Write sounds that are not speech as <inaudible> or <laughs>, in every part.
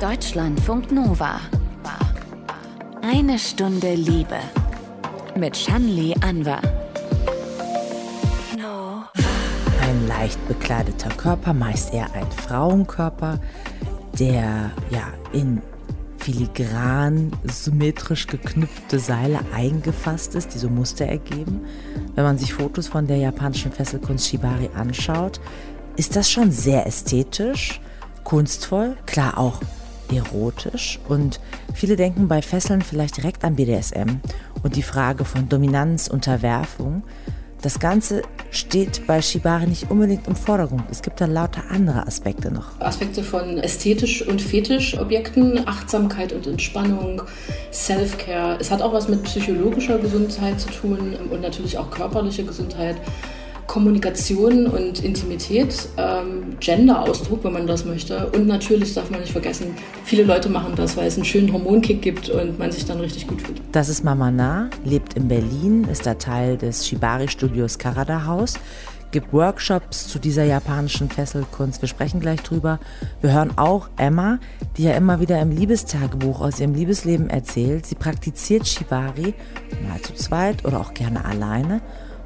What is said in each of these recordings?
Deutschlandfunk Nova. Eine Stunde Liebe. Mit Shanli Anwar. Ein leicht bekleideter Körper, meist eher ein Frauenkörper, der ja in filigran, symmetrisch geknüpfte Seile eingefasst ist, die so Muster ergeben. Wenn man sich Fotos von der japanischen Fesselkunst Shibari anschaut, ist das schon sehr ästhetisch, kunstvoll, klar auch erotisch und viele denken bei Fesseln vielleicht direkt an BDSM und die Frage von Dominanz, Unterwerfung. Das Ganze steht bei Shibari nicht unbedingt im Vordergrund. Es gibt da lauter andere Aspekte noch. Aspekte von ästhetisch und fetisch Objekten, Achtsamkeit und Entspannung, Self-Care. Es hat auch was mit psychologischer Gesundheit zu tun und natürlich auch körperliche Gesundheit. Kommunikation und Intimität, ähm, Gender-Ausdruck, wenn man das möchte. Und natürlich darf man nicht vergessen, viele Leute machen das, weil es einen schönen Hormonkick gibt und man sich dann richtig gut fühlt. Das ist Mama Na, lebt in Berlin, ist da Teil des Shibari-Studios Karada Haus, gibt Workshops zu dieser japanischen Fesselkunst. Wir sprechen gleich drüber. Wir hören auch Emma, die ja immer wieder im Liebestagebuch aus ihrem Liebesleben erzählt. Sie praktiziert Shibari, mal zu zweit oder auch gerne alleine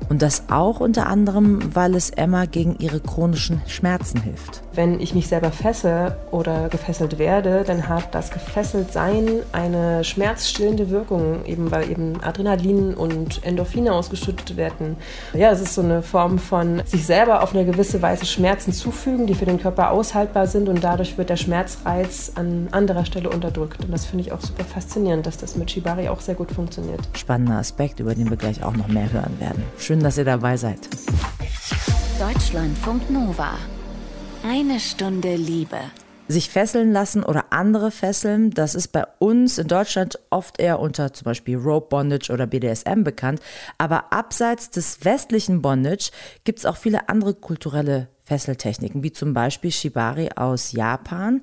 und das auch unter anderem, weil es Emma gegen ihre chronischen Schmerzen hilft. Wenn ich mich selber fesse oder gefesselt werde, dann hat das Gefesseltsein eine schmerzstillende Wirkung, eben weil eben Adrenalin und Endorphine ausgeschüttet werden. Ja, es ist so eine Form von sich selber auf eine gewisse Weise Schmerzen zufügen, die für den Körper aushaltbar sind und dadurch wird der Schmerzreiz an anderer Stelle unterdrückt. Und das finde ich auch super faszinierend, dass das mit Shibari auch sehr gut funktioniert. Spannender Aspekt, über den wir gleich auch noch mehr hören werden. Schön, dass ihr dabei seid. Deutschlandfunk Nova. Eine Stunde Liebe. Sich fesseln lassen oder andere fesseln, das ist bei uns in Deutschland oft eher unter zum Beispiel Rope Bondage oder BDSM bekannt. Aber abseits des westlichen Bondage gibt es auch viele andere kulturelle Fesseltechniken, wie zum Beispiel Shibari aus Japan,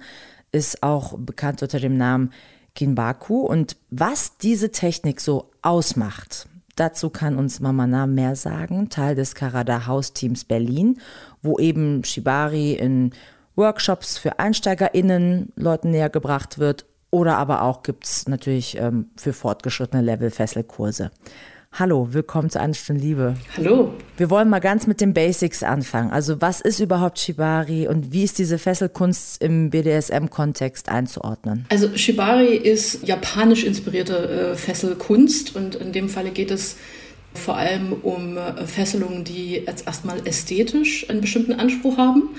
ist auch bekannt unter dem Namen Kinbaku. Und was diese Technik so ausmacht, Dazu kann uns Mamana mehr sagen, Teil des Karada House Teams Berlin, wo eben Shibari in Workshops für EinsteigerInnen Leuten näher gebracht wird. Oder aber auch gibt es natürlich ähm, für fortgeschrittene Level Fesselkurse. Hallo, willkommen zu Eine Stunde Liebe. Hallo. Wir wollen mal ganz mit den Basics anfangen. Also was ist überhaupt Shibari und wie ist diese Fesselkunst im BDSM-Kontext einzuordnen? Also Shibari ist japanisch inspirierte äh, Fesselkunst und in dem Falle geht es vor allem um äh, Fesselungen, die jetzt erstmal ästhetisch einen bestimmten Anspruch haben.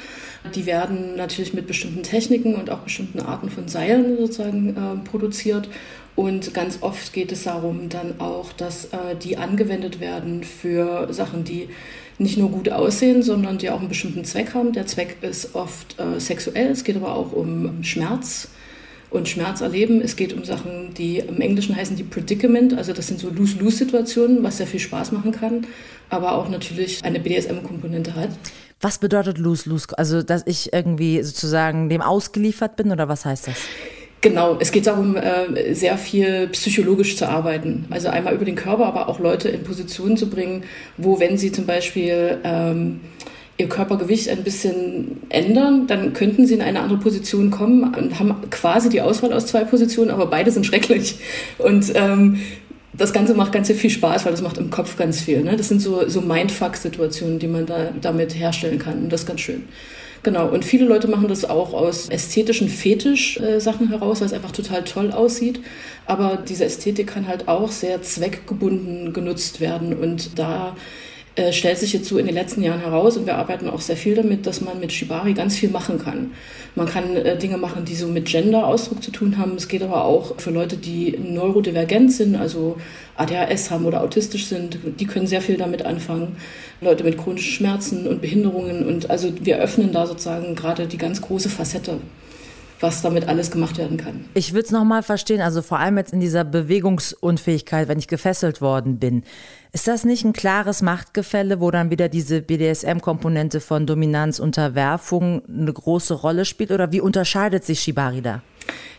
Die werden natürlich mit bestimmten Techniken und auch bestimmten Arten von Seilen sozusagen äh, produziert und ganz oft geht es darum dann auch, dass äh, die angewendet werden für Sachen, die nicht nur gut aussehen, sondern die auch einen bestimmten Zweck haben. Der Zweck ist oft äh, sexuell, es geht aber auch um Schmerz und Schmerz erleben. Es geht um Sachen, die im Englischen heißen die Predicament, also das sind so Lose-Lose-Situationen, was sehr viel Spaß machen kann, aber auch natürlich eine BDSM-Komponente hat. Was bedeutet Lose-Lose? Also, dass ich irgendwie sozusagen dem ausgeliefert bin oder was heißt das? Genau, es geht darum, äh, sehr viel psychologisch zu arbeiten. Also einmal über den Körper, aber auch Leute in Positionen zu bringen, wo, wenn sie zum Beispiel ähm, ihr Körpergewicht ein bisschen ändern, dann könnten sie in eine andere Position kommen und haben quasi die Auswahl aus zwei Positionen, aber beide sind schrecklich. Und ähm, das Ganze macht ganz viel Spaß, weil das macht im Kopf ganz viel. Ne? Das sind so, so Mindfuck-Situationen, die man da damit herstellen kann. Und das ist ganz schön. Genau, und viele Leute machen das auch aus ästhetischen Fetisch-Sachen heraus, weil es einfach total toll aussieht. Aber diese Ästhetik kann halt auch sehr zweckgebunden genutzt werden. Und da äh, stellt sich jetzt so in den letzten Jahren heraus, und wir arbeiten auch sehr viel damit, dass man mit Shibari ganz viel machen kann. Man kann äh, Dinge machen, die so mit Gender-Ausdruck zu tun haben. Es geht aber auch für Leute, die neurodivergent sind, also ADHS haben oder autistisch sind, die können sehr viel damit anfangen. Leute mit chronischen Schmerzen und Behinderungen. Und also wir öffnen da sozusagen gerade die ganz große Facette was damit alles gemacht werden kann. Ich würde es nochmal verstehen, also vor allem jetzt in dieser Bewegungsunfähigkeit, wenn ich gefesselt worden bin. Ist das nicht ein klares Machtgefälle, wo dann wieder diese BDSM-Komponente von Dominanz, Unterwerfung eine große Rolle spielt? Oder wie unterscheidet sich Shibari da?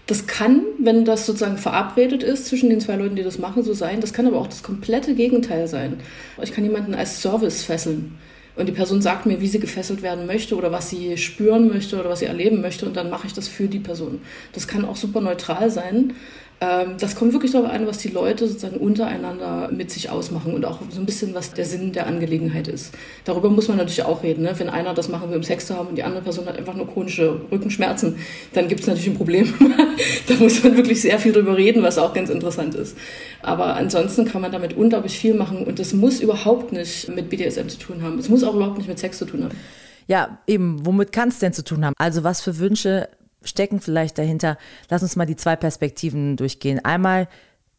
Das kann, wenn das sozusagen verabredet ist zwischen den zwei Leuten, die das machen, so sein. Das kann aber auch das komplette Gegenteil sein. Ich kann jemanden als Service fesseln. Und die Person sagt mir, wie sie gefesselt werden möchte oder was sie spüren möchte oder was sie erleben möchte und dann mache ich das für die Person. Das kann auch super neutral sein. Ähm, das kommt wirklich darauf an, was die Leute sozusagen untereinander mit sich ausmachen und auch so ein bisschen, was der Sinn der Angelegenheit ist. Darüber muss man natürlich auch reden. Ne? Wenn einer das machen will, um Sex zu haben und die andere Person hat einfach nur chronische Rückenschmerzen, dann gibt es natürlich ein Problem. <laughs> da muss man wirklich sehr viel drüber reden, was auch ganz interessant ist. Aber ansonsten kann man damit unglaublich viel machen und das muss überhaupt nicht mit BDSM zu tun haben. Es muss auch überhaupt nicht mit Sex zu tun haben. Ja, eben, womit kann es denn zu tun haben? Also was für Wünsche stecken vielleicht dahinter. Lass uns mal die zwei Perspektiven durchgehen. Einmal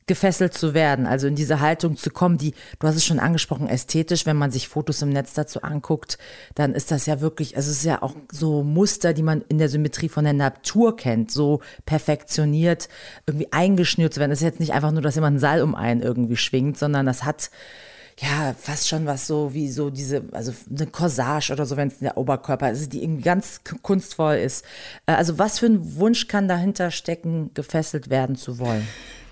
gefesselt zu werden, also in diese Haltung zu kommen, die, du hast es schon angesprochen, ästhetisch, wenn man sich Fotos im Netz dazu anguckt, dann ist das ja wirklich, also es ist ja auch so Muster, die man in der Symmetrie von der Natur kennt, so perfektioniert, irgendwie eingeschnürt zu werden. Das ist jetzt nicht einfach nur, dass jemand einen Seil um einen irgendwie schwingt, sondern das hat ja, fast schon was so wie so diese, also eine Corsage oder so, wenn es der Oberkörper ist, die irgendwie ganz kunstvoll ist. Äh, also was für ein Wunsch kann dahinter stecken, gefesselt werden zu wollen?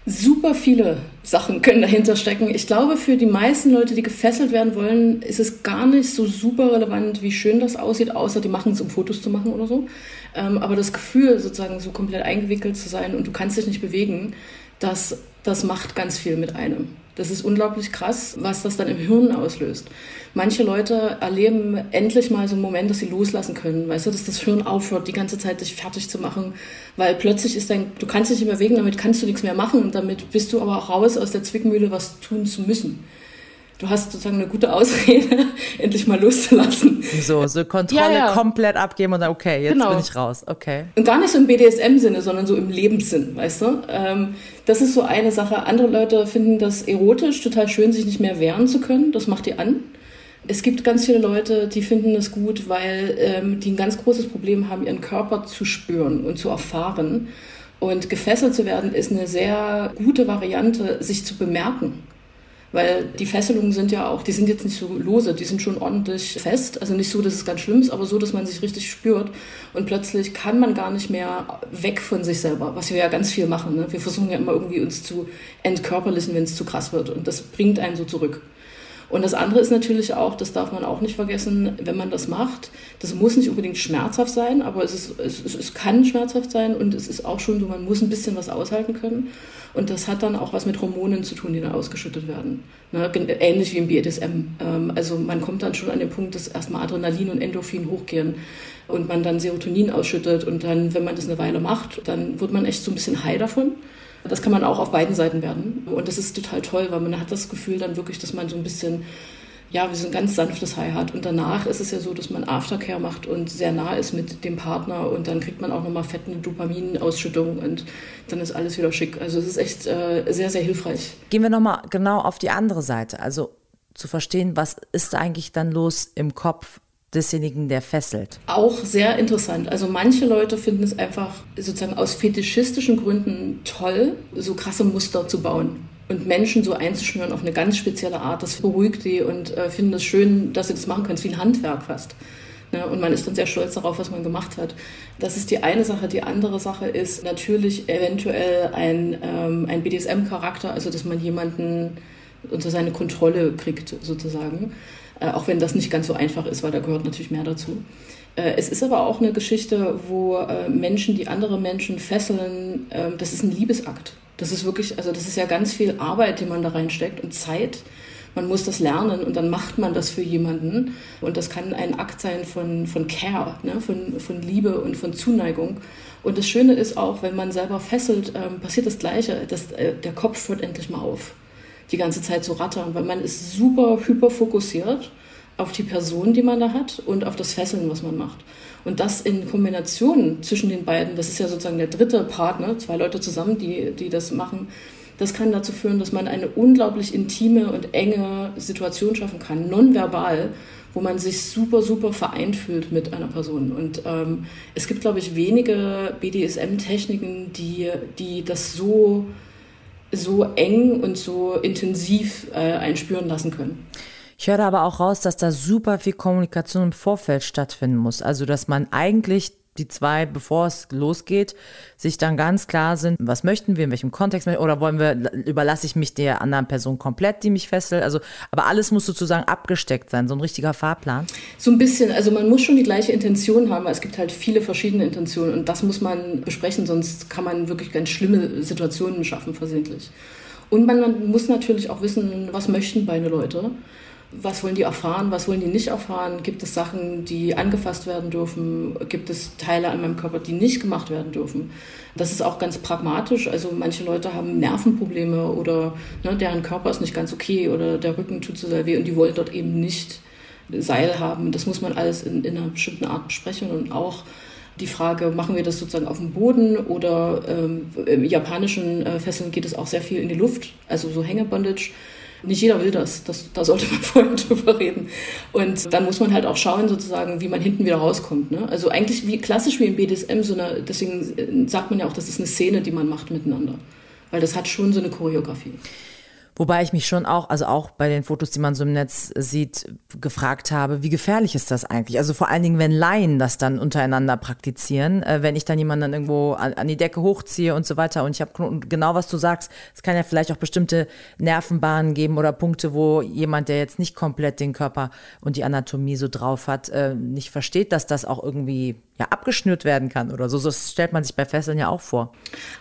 Super viele Sachen können dahinter stecken. Ich glaube, für die meisten Leute, die gefesselt werden wollen, ist es gar nicht so super relevant, wie schön das aussieht, außer die machen es, um Fotos zu machen oder so. Ähm, aber das Gefühl, sozusagen so komplett eingewickelt zu sein und du kannst dich nicht bewegen, das, das macht ganz viel mit einem. Das ist unglaublich krass, was das dann im Hirn auslöst. Manche Leute erleben endlich mal so einen Moment, dass sie loslassen können. Weißt du, dass das Hirn aufhört, die ganze Zeit dich fertig zu machen. Weil plötzlich ist dein, du kannst dich nicht mehr bewegen, damit kannst du nichts mehr machen. Und damit bist du aber auch raus aus der Zwickmühle, was tun zu müssen du hast sozusagen eine gute Ausrede, <laughs> endlich mal loszulassen. So, so Kontrolle ja, ja. komplett abgeben und dann, okay, jetzt genau. bin ich raus, okay. Und gar nicht so im BDSM-Sinne, sondern so im Lebenssinn, weißt du? Ähm, das ist so eine Sache. Andere Leute finden das erotisch, total schön, sich nicht mehr wehren zu können. Das macht die an. Es gibt ganz viele Leute, die finden das gut, weil ähm, die ein ganz großes Problem haben, ihren Körper zu spüren und zu erfahren. Und gefesselt zu werden ist eine sehr gute Variante, sich zu bemerken. Weil die Fesselungen sind ja auch, die sind jetzt nicht so lose, die sind schon ordentlich fest. Also nicht so, dass es ganz schlimm ist, aber so, dass man sich richtig spürt. Und plötzlich kann man gar nicht mehr weg von sich selber, was wir ja ganz viel machen. Ne? Wir versuchen ja immer irgendwie uns zu entkörperlichen, wenn es zu krass wird. Und das bringt einen so zurück. Und das andere ist natürlich auch, das darf man auch nicht vergessen, wenn man das macht, das muss nicht unbedingt schmerzhaft sein, aber es, ist, es, es kann schmerzhaft sein und es ist auch schon so, man muss ein bisschen was aushalten können. Und das hat dann auch was mit Hormonen zu tun, die dann ausgeschüttet werden. Ne? Ähnlich wie im BDSM. Ähm, also man kommt dann schon an den Punkt, dass erstmal Adrenalin und Endorphin hochgehen und man dann Serotonin ausschüttet und dann, wenn man das eine Weile macht, dann wird man echt so ein bisschen high davon. Das kann man auch auf beiden Seiten werden. Und das ist total toll, weil man hat das Gefühl dann wirklich, dass man so ein bisschen ja, wie so ein ganz sanftes High hat. Und danach ist es ja so, dass man Aftercare macht und sehr nah ist mit dem Partner und dann kriegt man auch nochmal fette Dopaminausschüttung und dann ist alles wieder schick. Also es ist echt äh, sehr, sehr hilfreich. Gehen wir nochmal genau auf die andere Seite. Also zu verstehen, was ist eigentlich dann los im Kopf desjenigen, der fesselt. Auch sehr interessant. Also manche Leute finden es einfach sozusagen aus fetischistischen Gründen toll, so krasse Muster zu bauen und Menschen so einzuschnüren auf eine ganz spezielle Art. Das beruhigt die und äh, finden es schön, dass sie das machen können. Es ist wie ein Handwerk fast. Ne? Und man ist dann sehr stolz darauf, was man gemacht hat. Das ist die eine Sache. Die andere Sache ist natürlich eventuell ein, ähm, ein BDSM-Charakter, also dass man jemanden unter seine Kontrolle kriegt, sozusagen. Äh, auch wenn das nicht ganz so einfach ist, weil da gehört natürlich mehr dazu. Äh, es ist aber auch eine Geschichte, wo äh, Menschen, die andere Menschen fesseln, ähm, das ist ein Liebesakt. Das ist wirklich, also das ist ja ganz viel Arbeit, die man da reinsteckt und Zeit. Man muss das lernen und dann macht man das für jemanden. Und das kann ein Akt sein von, von Care, ne? von, von Liebe und von Zuneigung. Und das Schöne ist auch, wenn man selber fesselt, ähm, passiert das Gleiche. Das, äh, der Kopf hört endlich mal auf die ganze Zeit zu rattern, weil man ist super hyperfokussiert auf die Person, die man da hat und auf das Fesseln, was man macht. Und das in Kombination zwischen den beiden, das ist ja sozusagen der dritte Partner, zwei Leute zusammen, die, die das machen, das kann dazu führen, dass man eine unglaublich intime und enge Situation schaffen kann, nonverbal, wo man sich super, super vereint fühlt mit einer Person. Und ähm, es gibt, glaube ich, wenige BDSM-Techniken, die, die das so so eng und so intensiv äh, einspüren lassen können. Ich höre aber auch raus, dass da super viel Kommunikation im Vorfeld stattfinden muss. Also, dass man eigentlich die zwei, bevor es losgeht, sich dann ganz klar sind, was möchten wir, in welchem Kontext oder wollen wir, überlasse ich mich der anderen Person komplett, die mich fesselt. Also, aber alles muss sozusagen abgesteckt sein, so ein richtiger Fahrplan. So ein bisschen, also man muss schon die gleiche Intention haben, weil es gibt halt viele verschiedene Intentionen und das muss man besprechen, sonst kann man wirklich ganz schlimme Situationen schaffen versehentlich. Und man, man muss natürlich auch wissen, was möchten beide Leute was wollen die erfahren, was wollen die nicht erfahren? Gibt es Sachen, die angefasst werden dürfen? Gibt es Teile an meinem Körper, die nicht gemacht werden dürfen? Das ist auch ganz pragmatisch. Also manche Leute haben Nervenprobleme oder ne, deren Körper ist nicht ganz okay oder der Rücken tut so sehr weh und die wollen dort eben nicht Seil haben. Das muss man alles in, in einer bestimmten Art besprechen und auch die Frage, machen wir das sozusagen auf dem Boden oder ähm, im japanischen äh, Fesseln geht es auch sehr viel in die Luft, also so Hängebondage. Nicht jeder will das. das. Da sollte man <laughs> vorher drüber reden. Und dann muss man halt auch schauen, sozusagen, wie man hinten wieder rauskommt. Ne? Also eigentlich wie klassisch wie im BDSM, so eine, deswegen sagt man ja auch, das ist eine Szene, die man macht miteinander. Weil das hat schon so eine Choreografie. Wobei ich mich schon auch, also auch bei den Fotos, die man so im Netz sieht, gefragt habe, wie gefährlich ist das eigentlich? Also vor allen Dingen, wenn Laien das dann untereinander praktizieren, äh, wenn ich dann jemanden dann irgendwo an, an, die Decke hochziehe und so weiter. Und ich habe genau, was du sagst, es kann ja vielleicht auch bestimmte Nervenbahnen geben oder Punkte, wo jemand, der jetzt nicht komplett den Körper und die Anatomie so drauf hat, äh, nicht versteht, dass das auch irgendwie ja, abgeschnürt werden kann oder so. So stellt man sich bei Fesseln ja auch vor.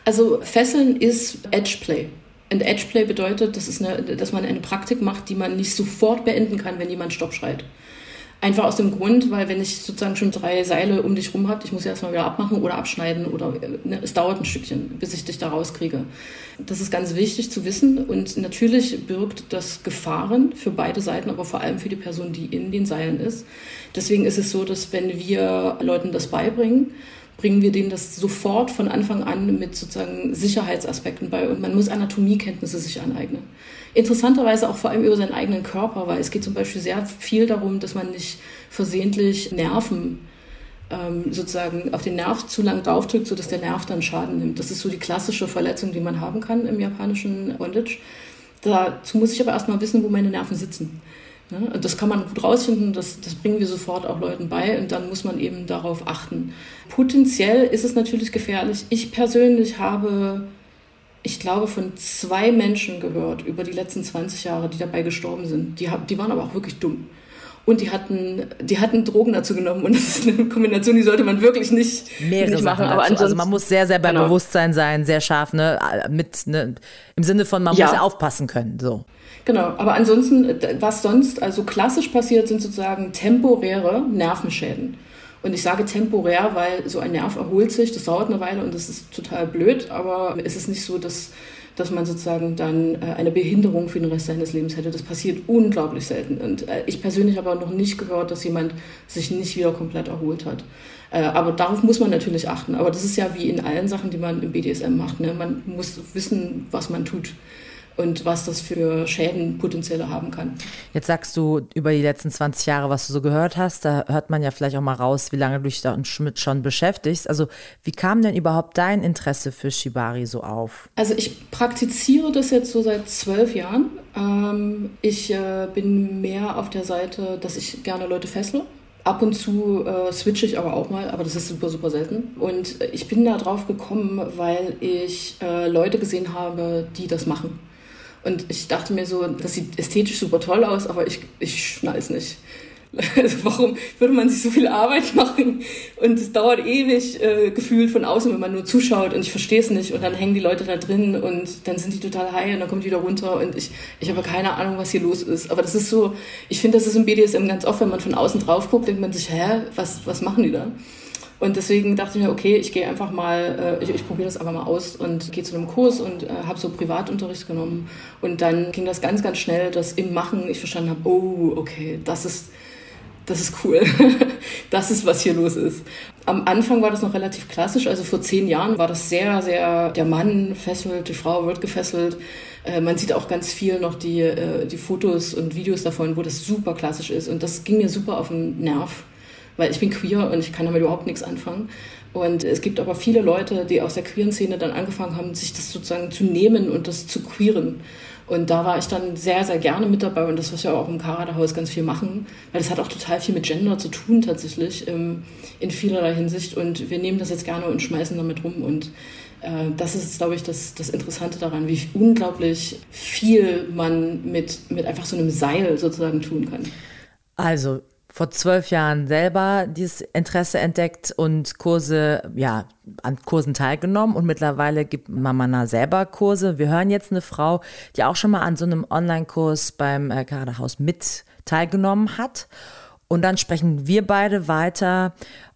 Also Fesseln ist Edgeplay. Und Edgeplay bedeutet, das ist eine, dass man eine Praktik macht, die man nicht sofort beenden kann, wenn jemand Stopp schreit. Einfach aus dem Grund, weil wenn ich sozusagen schon drei Seile um dich rum habe, ich muss ja erstmal wieder abmachen oder abschneiden oder ne, es dauert ein Stückchen, bis ich dich da rauskriege. Das ist ganz wichtig zu wissen und natürlich birgt das Gefahren für beide Seiten, aber vor allem für die Person, die in den Seilen ist. Deswegen ist es so, dass wenn wir Leuten das beibringen, bringen wir denen das sofort von Anfang an mit sozusagen Sicherheitsaspekten bei und man muss Anatomiekenntnisse sich aneignen. Interessanterweise auch vor allem über seinen eigenen Körper, weil es geht zum Beispiel sehr viel darum, dass man nicht versehentlich Nerven ähm, sozusagen auf den Nerv zu lang draufdrückt, sodass der Nerv dann Schaden nimmt. Das ist so die klassische Verletzung, die man haben kann im japanischen Bondage. Dazu muss ich aber erstmal wissen, wo meine Nerven sitzen. Ne? Das kann man gut rausfinden, das, das bringen wir sofort auch Leuten bei und dann muss man eben darauf achten. Potenziell ist es natürlich gefährlich. Ich persönlich habe, ich glaube, von zwei Menschen gehört über die letzten 20 Jahre, die dabei gestorben sind. Die, die waren aber auch wirklich dumm. Und die hatten, die hatten Drogen dazu genommen. Und das ist eine Kombination, die sollte man wirklich nicht, Mehrere nicht machen. Aber also man muss sehr, sehr bei genau. Bewusstsein sein, sehr scharf, ne? Mit, ne? Im Sinne von, man ja. muss aufpassen können. So. Genau, aber ansonsten, was sonst also klassisch passiert, sind sozusagen temporäre Nervenschäden. Und ich sage temporär, weil so ein Nerv erholt sich, das dauert eine Weile und das ist total blöd, aber es ist nicht so, dass dass man sozusagen dann äh, eine Behinderung für den Rest seines Lebens hätte. Das passiert unglaublich selten. Und äh, ich persönlich habe auch noch nicht gehört, dass jemand sich nicht wieder komplett erholt hat. Äh, aber darauf muss man natürlich achten. Aber das ist ja wie in allen Sachen, die man im BDSM macht. Ne? Man muss wissen, was man tut und was das für Schäden potenzielle haben kann. Jetzt sagst du über die letzten 20 Jahre, was du so gehört hast, da hört man ja vielleicht auch mal raus, wie lange du dich da mit schon beschäftigst. Also wie kam denn überhaupt dein Interesse für Shibari so auf? Also ich praktiziere das jetzt so seit zwölf Jahren. Ähm, ich äh, bin mehr auf der Seite, dass ich gerne Leute fessle. Ab und zu äh, switche ich aber auch mal, aber das ist super, super selten. Und ich bin da drauf gekommen, weil ich äh, Leute gesehen habe, die das machen. Und ich dachte mir so, das sieht ästhetisch super toll aus, aber ich, ich schnall es nicht. Also <laughs> warum würde man sich so viel Arbeit machen? Und es dauert ewig äh, gefühlt von außen, wenn man nur zuschaut und ich verstehe es nicht. Und dann hängen die Leute da drin und dann sind die total high und dann kommt die wieder runter und ich, ich habe keine Ahnung, was hier los ist. Aber das ist so, ich finde, das ist im BDSM ganz oft, wenn man von außen drauf guckt, denkt man sich, hä, was, was machen die da? Und deswegen dachte ich mir, okay, ich gehe einfach mal, äh, ich, ich probiere das einfach mal aus und gehe zu einem Kurs und äh, habe so Privatunterricht genommen. Und dann ging das ganz, ganz schnell, dass im Machen ich verstanden habe, oh, okay, das ist, das ist cool. <laughs> das ist, was hier los ist. Am Anfang war das noch relativ klassisch. Also vor zehn Jahren war das sehr, sehr, der Mann fesselt, die Frau wird gefesselt. Äh, man sieht auch ganz viel noch die, äh, die Fotos und Videos davon, wo das super klassisch ist. Und das ging mir super auf den Nerv weil ich bin queer und ich kann damit überhaupt nichts anfangen. Und es gibt aber viele Leute, die aus der queeren Szene dann angefangen haben, sich das sozusagen zu nehmen und das zu queeren. Und da war ich dann sehr, sehr gerne mit dabei und das, was wir auch im Karada-Haus ganz viel machen, weil das hat auch total viel mit Gender zu tun tatsächlich ähm, in vielerlei Hinsicht und wir nehmen das jetzt gerne und schmeißen damit rum und äh, das ist, glaube ich, das, das Interessante daran, wie unglaublich viel man mit, mit einfach so einem Seil sozusagen tun kann. Also vor zwölf Jahren selber dieses Interesse entdeckt und Kurse, ja, an Kursen teilgenommen und mittlerweile gibt Mamana selber Kurse. Wir hören jetzt eine Frau, die auch schon mal an so einem Online-Kurs beim äh, Haus mit teilgenommen hat. Und dann sprechen wir beide weiter,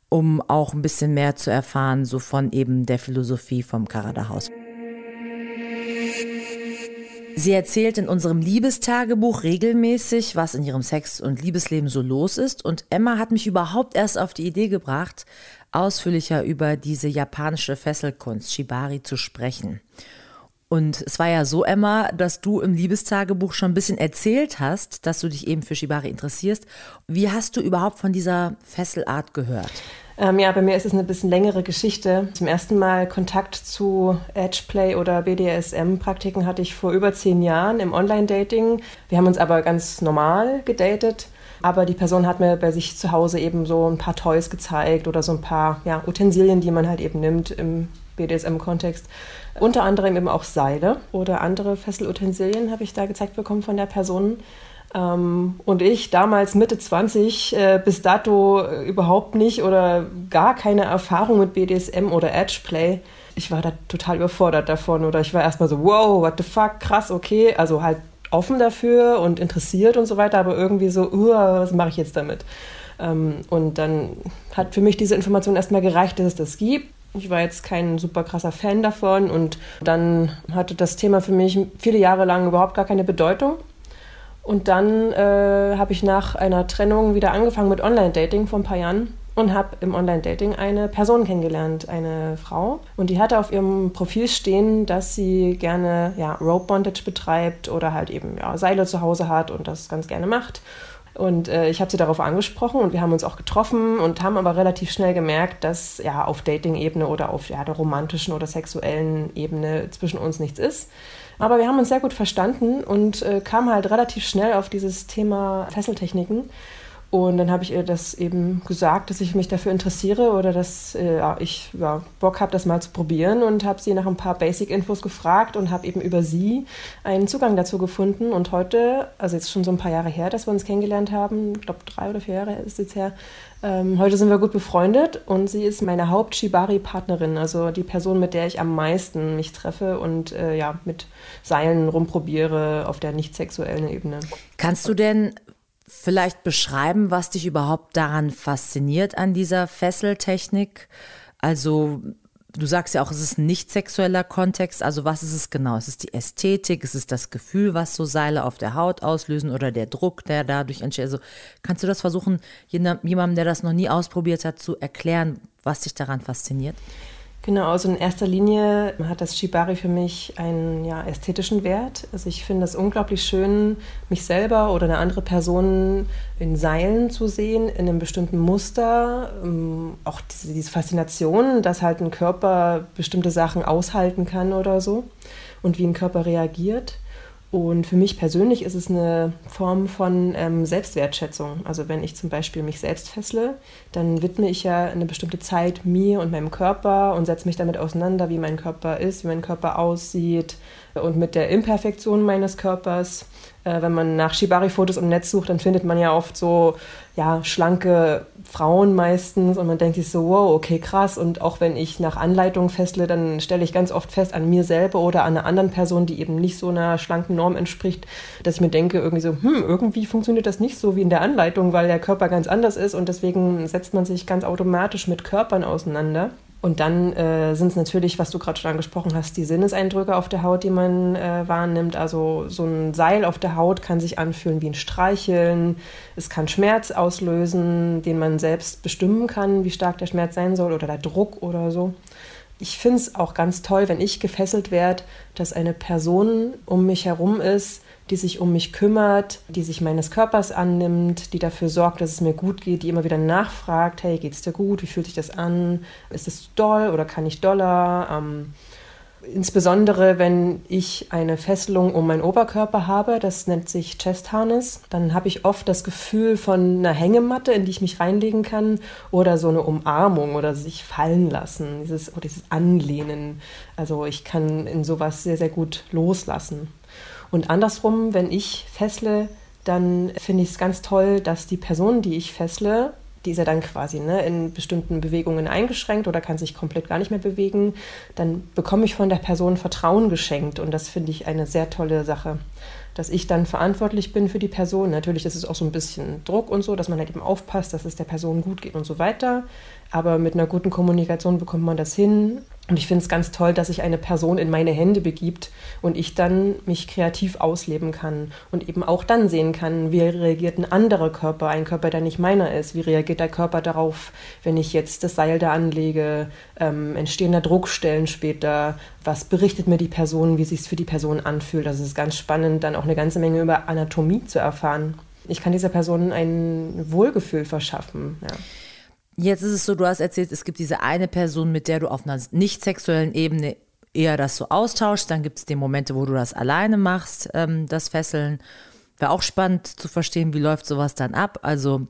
um auch ein bisschen mehr zu erfahren, so von eben der Philosophie vom Haus. Sie erzählt in unserem Liebestagebuch regelmäßig, was in ihrem Sex- und Liebesleben so los ist. Und Emma hat mich überhaupt erst auf die Idee gebracht, ausführlicher über diese japanische Fesselkunst Shibari zu sprechen. Und es war ja so, Emma, dass du im Liebestagebuch schon ein bisschen erzählt hast, dass du dich eben für Shibari interessierst. Wie hast du überhaupt von dieser Fesselart gehört? Ähm, ja, bei mir ist es eine bisschen längere Geschichte. Zum ersten Mal Kontakt zu Edgeplay oder BDSM-Praktiken hatte ich vor über zehn Jahren im Online-Dating. Wir haben uns aber ganz normal gedatet. Aber die Person hat mir bei sich zu Hause eben so ein paar Toys gezeigt oder so ein paar ja, Utensilien, die man halt eben nimmt im BDSM-Kontext. Unter anderem eben auch Seile oder andere Fesselutensilien habe ich da gezeigt bekommen von der Person. Ähm, und ich damals Mitte 20 äh, bis dato äh, überhaupt nicht oder gar keine Erfahrung mit BDSM oder Edgeplay. Ich war da total überfordert davon oder ich war erstmal so, wow, what the fuck, krass, okay. Also halt offen dafür und interessiert und so weiter, aber irgendwie so, uh, was mache ich jetzt damit? Ähm, und dann hat für mich diese Information erstmal gereicht, dass es das gibt. Ich war jetzt kein super krasser Fan davon und dann hatte das Thema für mich viele Jahre lang überhaupt gar keine Bedeutung. Und dann äh, habe ich nach einer Trennung wieder angefangen mit Online-Dating vor ein paar Jahren und habe im Online-Dating eine Person kennengelernt, eine Frau. Und die hatte auf ihrem Profil stehen, dass sie gerne ja, Rope Bondage betreibt oder halt eben ja, Seile zu Hause hat und das ganz gerne macht. Und äh, ich habe sie darauf angesprochen und wir haben uns auch getroffen und haben aber relativ schnell gemerkt, dass ja auf Dating-Ebene oder auf ja, der romantischen oder sexuellen Ebene zwischen uns nichts ist. Aber wir haben uns sehr gut verstanden und äh, kamen halt relativ schnell auf dieses Thema Fesseltechniken. Und dann habe ich ihr das eben gesagt, dass ich mich dafür interessiere oder dass äh, ich ja, Bock habe, das mal zu probieren und habe sie nach ein paar Basic-Infos gefragt und habe eben über sie einen Zugang dazu gefunden. Und heute, also jetzt schon so ein paar Jahre her, dass wir uns kennengelernt haben, ich glaube drei oder vier Jahre ist jetzt her, ähm, heute sind wir gut befreundet und sie ist meine Haupt-Shibari-Partnerin, also die Person, mit der ich am meisten mich treffe und äh, ja, mit Seilen rumprobiere auf der nicht sexuellen Ebene. Kannst du denn vielleicht beschreiben, was dich überhaupt daran fasziniert an dieser Fesseltechnik? Also du sagst ja auch, es ist ein nicht sexueller Kontext. Also was ist es genau? Ist es die Ästhetik? Ist es das Gefühl, was so Seile auf der Haut auslösen oder der Druck, der dadurch entsteht? Also kannst du das versuchen, jemandem, der das noch nie ausprobiert hat, zu erklären, was dich daran fasziniert? Genau, also in erster Linie hat das Shibari für mich einen ja, ästhetischen Wert. Also ich finde es unglaublich schön, mich selber oder eine andere Person in Seilen zu sehen, in einem bestimmten Muster. Ähm, auch diese, diese Faszination, dass halt ein Körper bestimmte Sachen aushalten kann oder so und wie ein Körper reagiert. Und für mich persönlich ist es eine Form von ähm, Selbstwertschätzung. Also wenn ich zum Beispiel mich selbst fessle, dann widme ich ja eine bestimmte Zeit mir und meinem Körper und setze mich damit auseinander, wie mein Körper ist, wie mein Körper aussieht und mit der Imperfektion meines Körpers. Äh, wenn man nach Shibari-Fotos im Netz sucht, dann findet man ja oft so ja, schlanke Frauen meistens und man denkt sich so, wow, okay, krass. Und auch wenn ich nach Anleitung festle, dann stelle ich ganz oft fest an mir selber oder an einer anderen Person, die eben nicht so einer schlanken Norm entspricht, dass ich mir denke, irgendwie so, hm, irgendwie funktioniert das nicht so wie in der Anleitung, weil der Körper ganz anders ist und deswegen setzt man sich ganz automatisch mit Körpern auseinander. Und dann äh, sind es natürlich, was du gerade schon angesprochen hast, die Sinneseindrücke auf der Haut, die man äh, wahrnimmt. Also so ein Seil auf der Haut kann sich anfühlen wie ein Streicheln. Es kann Schmerz auslösen, den man selbst bestimmen kann, wie stark der Schmerz sein soll oder der Druck oder so. Ich finde es auch ganz toll, wenn ich gefesselt werde, dass eine Person um mich herum ist, die sich um mich kümmert, die sich meines Körpers annimmt, die dafür sorgt, dass es mir gut geht, die immer wieder nachfragt, hey, geht's dir gut? Wie fühlt sich das an? Ist es doll oder kann ich doller? Ähm, Insbesondere, wenn ich eine Fesselung um meinen Oberkörper habe, das nennt sich Chest Harness, dann habe ich oft das Gefühl von einer Hängematte, in die ich mich reinlegen kann, oder so eine Umarmung oder sich fallen lassen, dieses, dieses Anlehnen. Also ich kann in sowas sehr, sehr gut loslassen. Und andersrum, wenn ich fessle, dann finde ich es ganz toll, dass die Person, die ich fessle, die ist ja dann quasi ne, in bestimmten Bewegungen eingeschränkt oder kann sich komplett gar nicht mehr bewegen, dann bekomme ich von der Person Vertrauen geschenkt. Und das finde ich eine sehr tolle Sache dass ich dann verantwortlich bin für die Person. Natürlich ist es auch so ein bisschen Druck und so, dass man halt eben aufpasst, dass es der Person gut geht und so weiter. Aber mit einer guten Kommunikation bekommt man das hin. Und ich finde es ganz toll, dass sich eine Person in meine Hände begibt und ich dann mich kreativ ausleben kann und eben auch dann sehen kann, wie reagiert ein anderer Körper, ein Körper, der nicht meiner ist. Wie reagiert der Körper darauf, wenn ich jetzt das Seil da anlege? Ähm, entstehen da Druckstellen später? Was berichtet mir die Person, wie sich es für die Person anfühlt? Das ist ganz spannend, dann auch eine ganze Menge über Anatomie zu erfahren. Ich kann dieser Person ein Wohlgefühl verschaffen. Ja. Jetzt ist es so, du hast erzählt, es gibt diese eine Person, mit der du auf einer nicht sexuellen Ebene eher das so austauschst. Dann gibt es die Momente, wo du das alleine machst, ähm, das Fesseln. Wäre auch spannend zu verstehen, wie läuft sowas dann ab. Also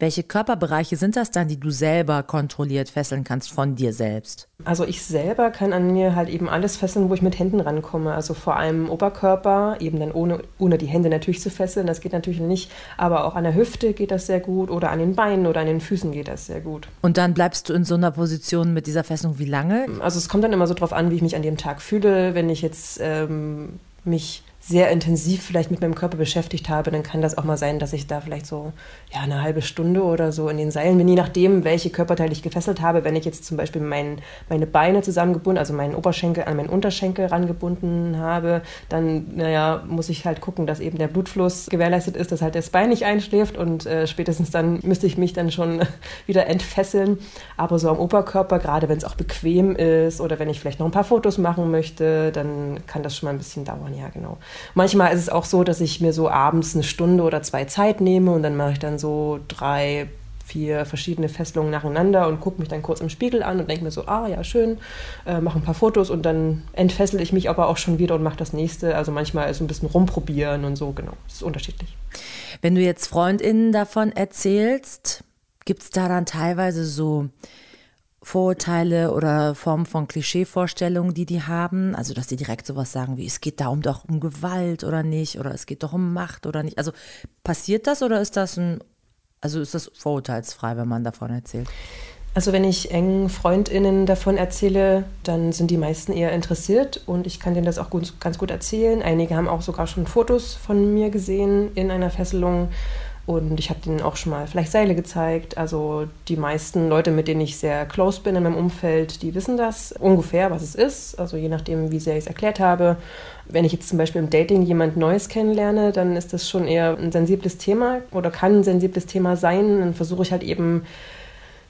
welche Körperbereiche sind das dann, die du selber kontrolliert fesseln kannst von dir selbst? Also ich selber kann an mir halt eben alles fesseln, wo ich mit Händen rankomme. Also vor allem Oberkörper, eben dann ohne, ohne die Hände natürlich zu fesseln, das geht natürlich nicht. Aber auch an der Hüfte geht das sehr gut oder an den Beinen oder an den Füßen geht das sehr gut. Und dann bleibst du in so einer Position mit dieser Fesselung wie lange? Also es kommt dann immer so drauf an, wie ich mich an dem Tag fühle. Wenn ich jetzt ähm, mich sehr intensiv vielleicht mit meinem Körper beschäftigt habe, dann kann das auch mal sein, dass ich da vielleicht so ja, eine halbe Stunde oder so in den Seilen bin, je nachdem, welche Körperteile ich gefesselt habe. Wenn ich jetzt zum Beispiel mein, meine Beine zusammengebunden, also meinen Oberschenkel an meinen Unterschenkel rangebunden habe, dann naja, muss ich halt gucken, dass eben der Blutfluss gewährleistet ist, dass halt das Bein nicht einschläft und äh, spätestens dann müsste ich mich dann schon <laughs> wieder entfesseln. Aber so am Oberkörper, gerade wenn es auch bequem ist oder wenn ich vielleicht noch ein paar Fotos machen möchte, dann kann das schon mal ein bisschen dauern, ja genau. Manchmal ist es auch so, dass ich mir so abends eine Stunde oder zwei Zeit nehme und dann mache ich dann so drei, vier verschiedene Fesselungen nacheinander und gucke mich dann kurz im Spiegel an und denke mir so, ah ja, schön, äh, mache ein paar Fotos und dann entfessel ich mich aber auch schon wieder und mache das nächste. Also manchmal ist ein bisschen rumprobieren und so, genau. Das ist unterschiedlich. Wenn du jetzt FreundInnen davon erzählst, gibt es da dann teilweise so Vorurteile oder Formen von Klischeevorstellungen, die die haben. Also, dass die direkt sowas sagen wie, es geht darum doch um Gewalt oder nicht oder es geht doch um Macht oder nicht. Also, passiert das oder ist das ein, also ist das vorurteilsfrei, wenn man davon erzählt? Also wenn ich engen Freundinnen davon erzähle, dann sind die meisten eher interessiert und ich kann denen das auch gut, ganz gut erzählen. Einige haben auch sogar schon Fotos von mir gesehen in einer Fesselung und ich habe denen auch schon mal vielleicht Seile gezeigt. Also die meisten Leute, mit denen ich sehr close bin in meinem Umfeld, die wissen das ungefähr, was es ist. Also je nachdem, wie sehr ich es erklärt habe. Wenn ich jetzt zum Beispiel im Dating jemand Neues kennenlerne, dann ist das schon eher ein sensibles Thema oder kann ein sensibles Thema sein. Dann versuche ich halt eben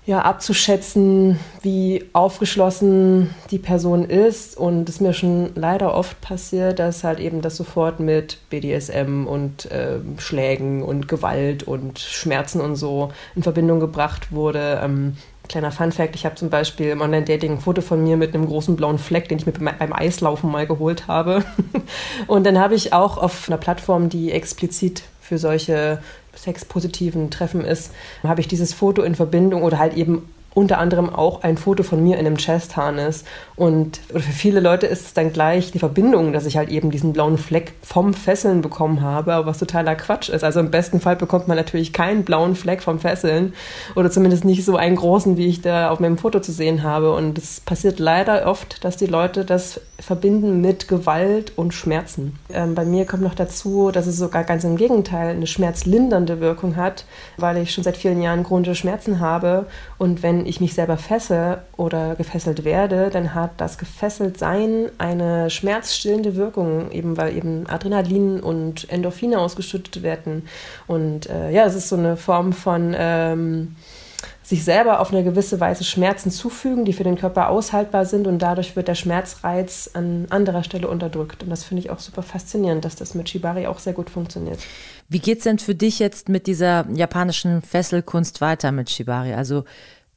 ja, abzuschätzen, wie aufgeschlossen die Person ist. Und es ist mir schon leider oft passiert, dass halt eben das sofort mit BDSM und äh, Schlägen und Gewalt und Schmerzen und so in Verbindung gebracht wurde. Ähm, kleiner Funfact, ich habe zum Beispiel im Online-Dating ein Foto von mir mit einem großen blauen Fleck, den ich mir beim Eislaufen mal geholt habe. <laughs> und dann habe ich auch auf einer Plattform, die explizit für solche sexpositiven Treffen ist, habe ich dieses Foto in Verbindung oder halt eben unter anderem auch ein Foto von mir in einem Chest-Harness. Und für viele Leute ist es dann gleich die Verbindung, dass ich halt eben diesen blauen Fleck vom Fesseln bekommen habe, was totaler Quatsch ist. Also im besten Fall bekommt man natürlich keinen blauen Fleck vom Fesseln oder zumindest nicht so einen großen, wie ich da auf meinem Foto zu sehen habe. Und es passiert leider oft, dass die Leute das verbinden mit Gewalt und Schmerzen. Ähm, bei mir kommt noch dazu, dass es sogar ganz im Gegenteil eine schmerzlindernde Wirkung hat, weil ich schon seit vielen Jahren chronische Schmerzen habe und wenn ich mich selber fesse oder gefesselt werde, dann hat das Gefesseltsein eine schmerzstillende Wirkung, eben weil eben Adrenalin und Endorphine ausgeschüttet werden. Und äh, ja, es ist so eine Form von ähm, sich selber auf eine gewisse Weise Schmerzen zufügen, die für den Körper aushaltbar sind und dadurch wird der Schmerzreiz an anderer Stelle unterdrückt. Und das finde ich auch super faszinierend, dass das mit Shibari auch sehr gut funktioniert. Wie geht es denn für dich jetzt mit dieser japanischen Fesselkunst weiter mit Shibari? Also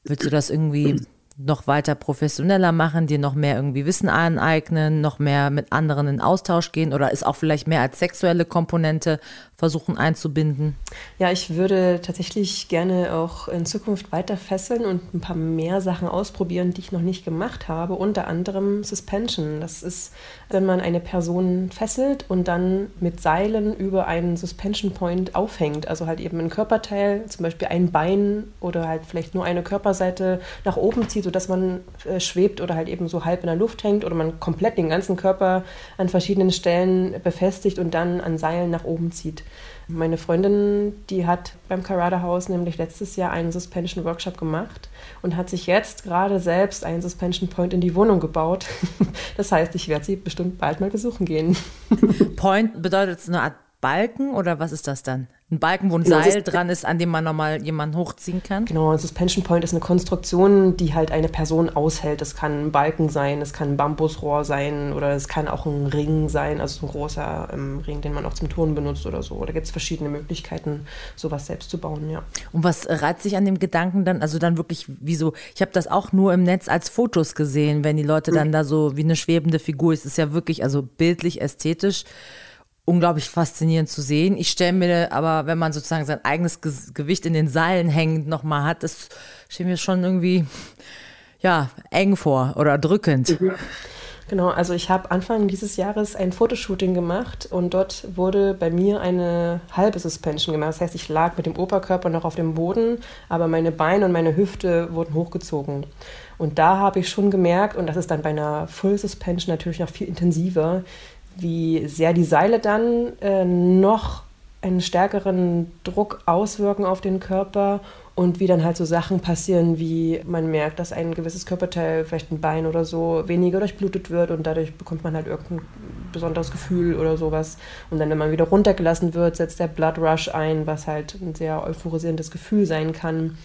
Willst du das irgendwie noch weiter professioneller machen, dir noch mehr irgendwie Wissen aneignen, noch mehr mit anderen in Austausch gehen oder ist auch vielleicht mehr als sexuelle Komponente versuchen einzubinden? Ja, ich würde tatsächlich gerne auch in Zukunft weiter fesseln und ein paar mehr Sachen ausprobieren, die ich noch nicht gemacht habe. Unter anderem Suspension. Das ist, wenn man eine Person fesselt und dann mit Seilen über einen Suspension Point aufhängt. Also halt eben ein Körperteil, zum Beispiel ein Bein oder halt vielleicht nur eine Körperseite nach oben zieht, sodass man äh, schwebt oder halt eben so halb in der Luft hängt oder man komplett den ganzen Körper an verschiedenen Stellen befestigt und dann an Seilen nach oben zieht. Meine Freundin, die hat beim Carada House nämlich letztes Jahr einen Suspension Workshop gemacht und hat sich jetzt gerade selbst einen Suspension Point in die Wohnung gebaut. <laughs> Das heißt, ich werde sie bestimmt bald mal besuchen gehen. <laughs> Point bedeutet es eine Art Balken oder was ist das dann? Ein Balken, wo ein genau, Seil dran ist, an dem man nochmal jemanden hochziehen kann? Genau, ein Suspension Point ist eine Konstruktion, die halt eine Person aushält. Das kann ein Balken sein, es kann ein Bambusrohr sein oder es kann auch ein Ring sein, also ein großer ähm, Ring, den man auch zum Turnen benutzt oder so. Da gibt es verschiedene Möglichkeiten, sowas selbst zu bauen, ja. Und was reizt sich an dem Gedanken dann, also dann wirklich wie so, ich habe das auch nur im Netz als Fotos gesehen, wenn die Leute dann da so wie eine schwebende Figur, es ist ja wirklich, also bildlich, ästhetisch unglaublich faszinierend zu sehen. Ich stelle mir aber, wenn man sozusagen sein eigenes Gewicht in den Seilen hängend nochmal hat, das stelle mir schon irgendwie ja, eng vor oder drückend. Genau, also ich habe Anfang dieses Jahres ein Fotoshooting gemacht und dort wurde bei mir eine halbe Suspension gemacht. Das heißt, ich lag mit dem Oberkörper noch auf dem Boden, aber meine Beine und meine Hüfte wurden hochgezogen. Und da habe ich schon gemerkt, und das ist dann bei einer Full Suspension natürlich noch viel intensiver, wie sehr die Seile dann äh, noch einen stärkeren Druck auswirken auf den Körper und wie dann halt so Sachen passieren, wie man merkt, dass ein gewisses Körperteil, vielleicht ein Bein oder so, weniger durchblutet wird und dadurch bekommt man halt irgendein besonderes Gefühl oder sowas. Und dann, wenn man wieder runtergelassen wird, setzt der Blood Rush ein, was halt ein sehr euphorisierendes Gefühl sein kann.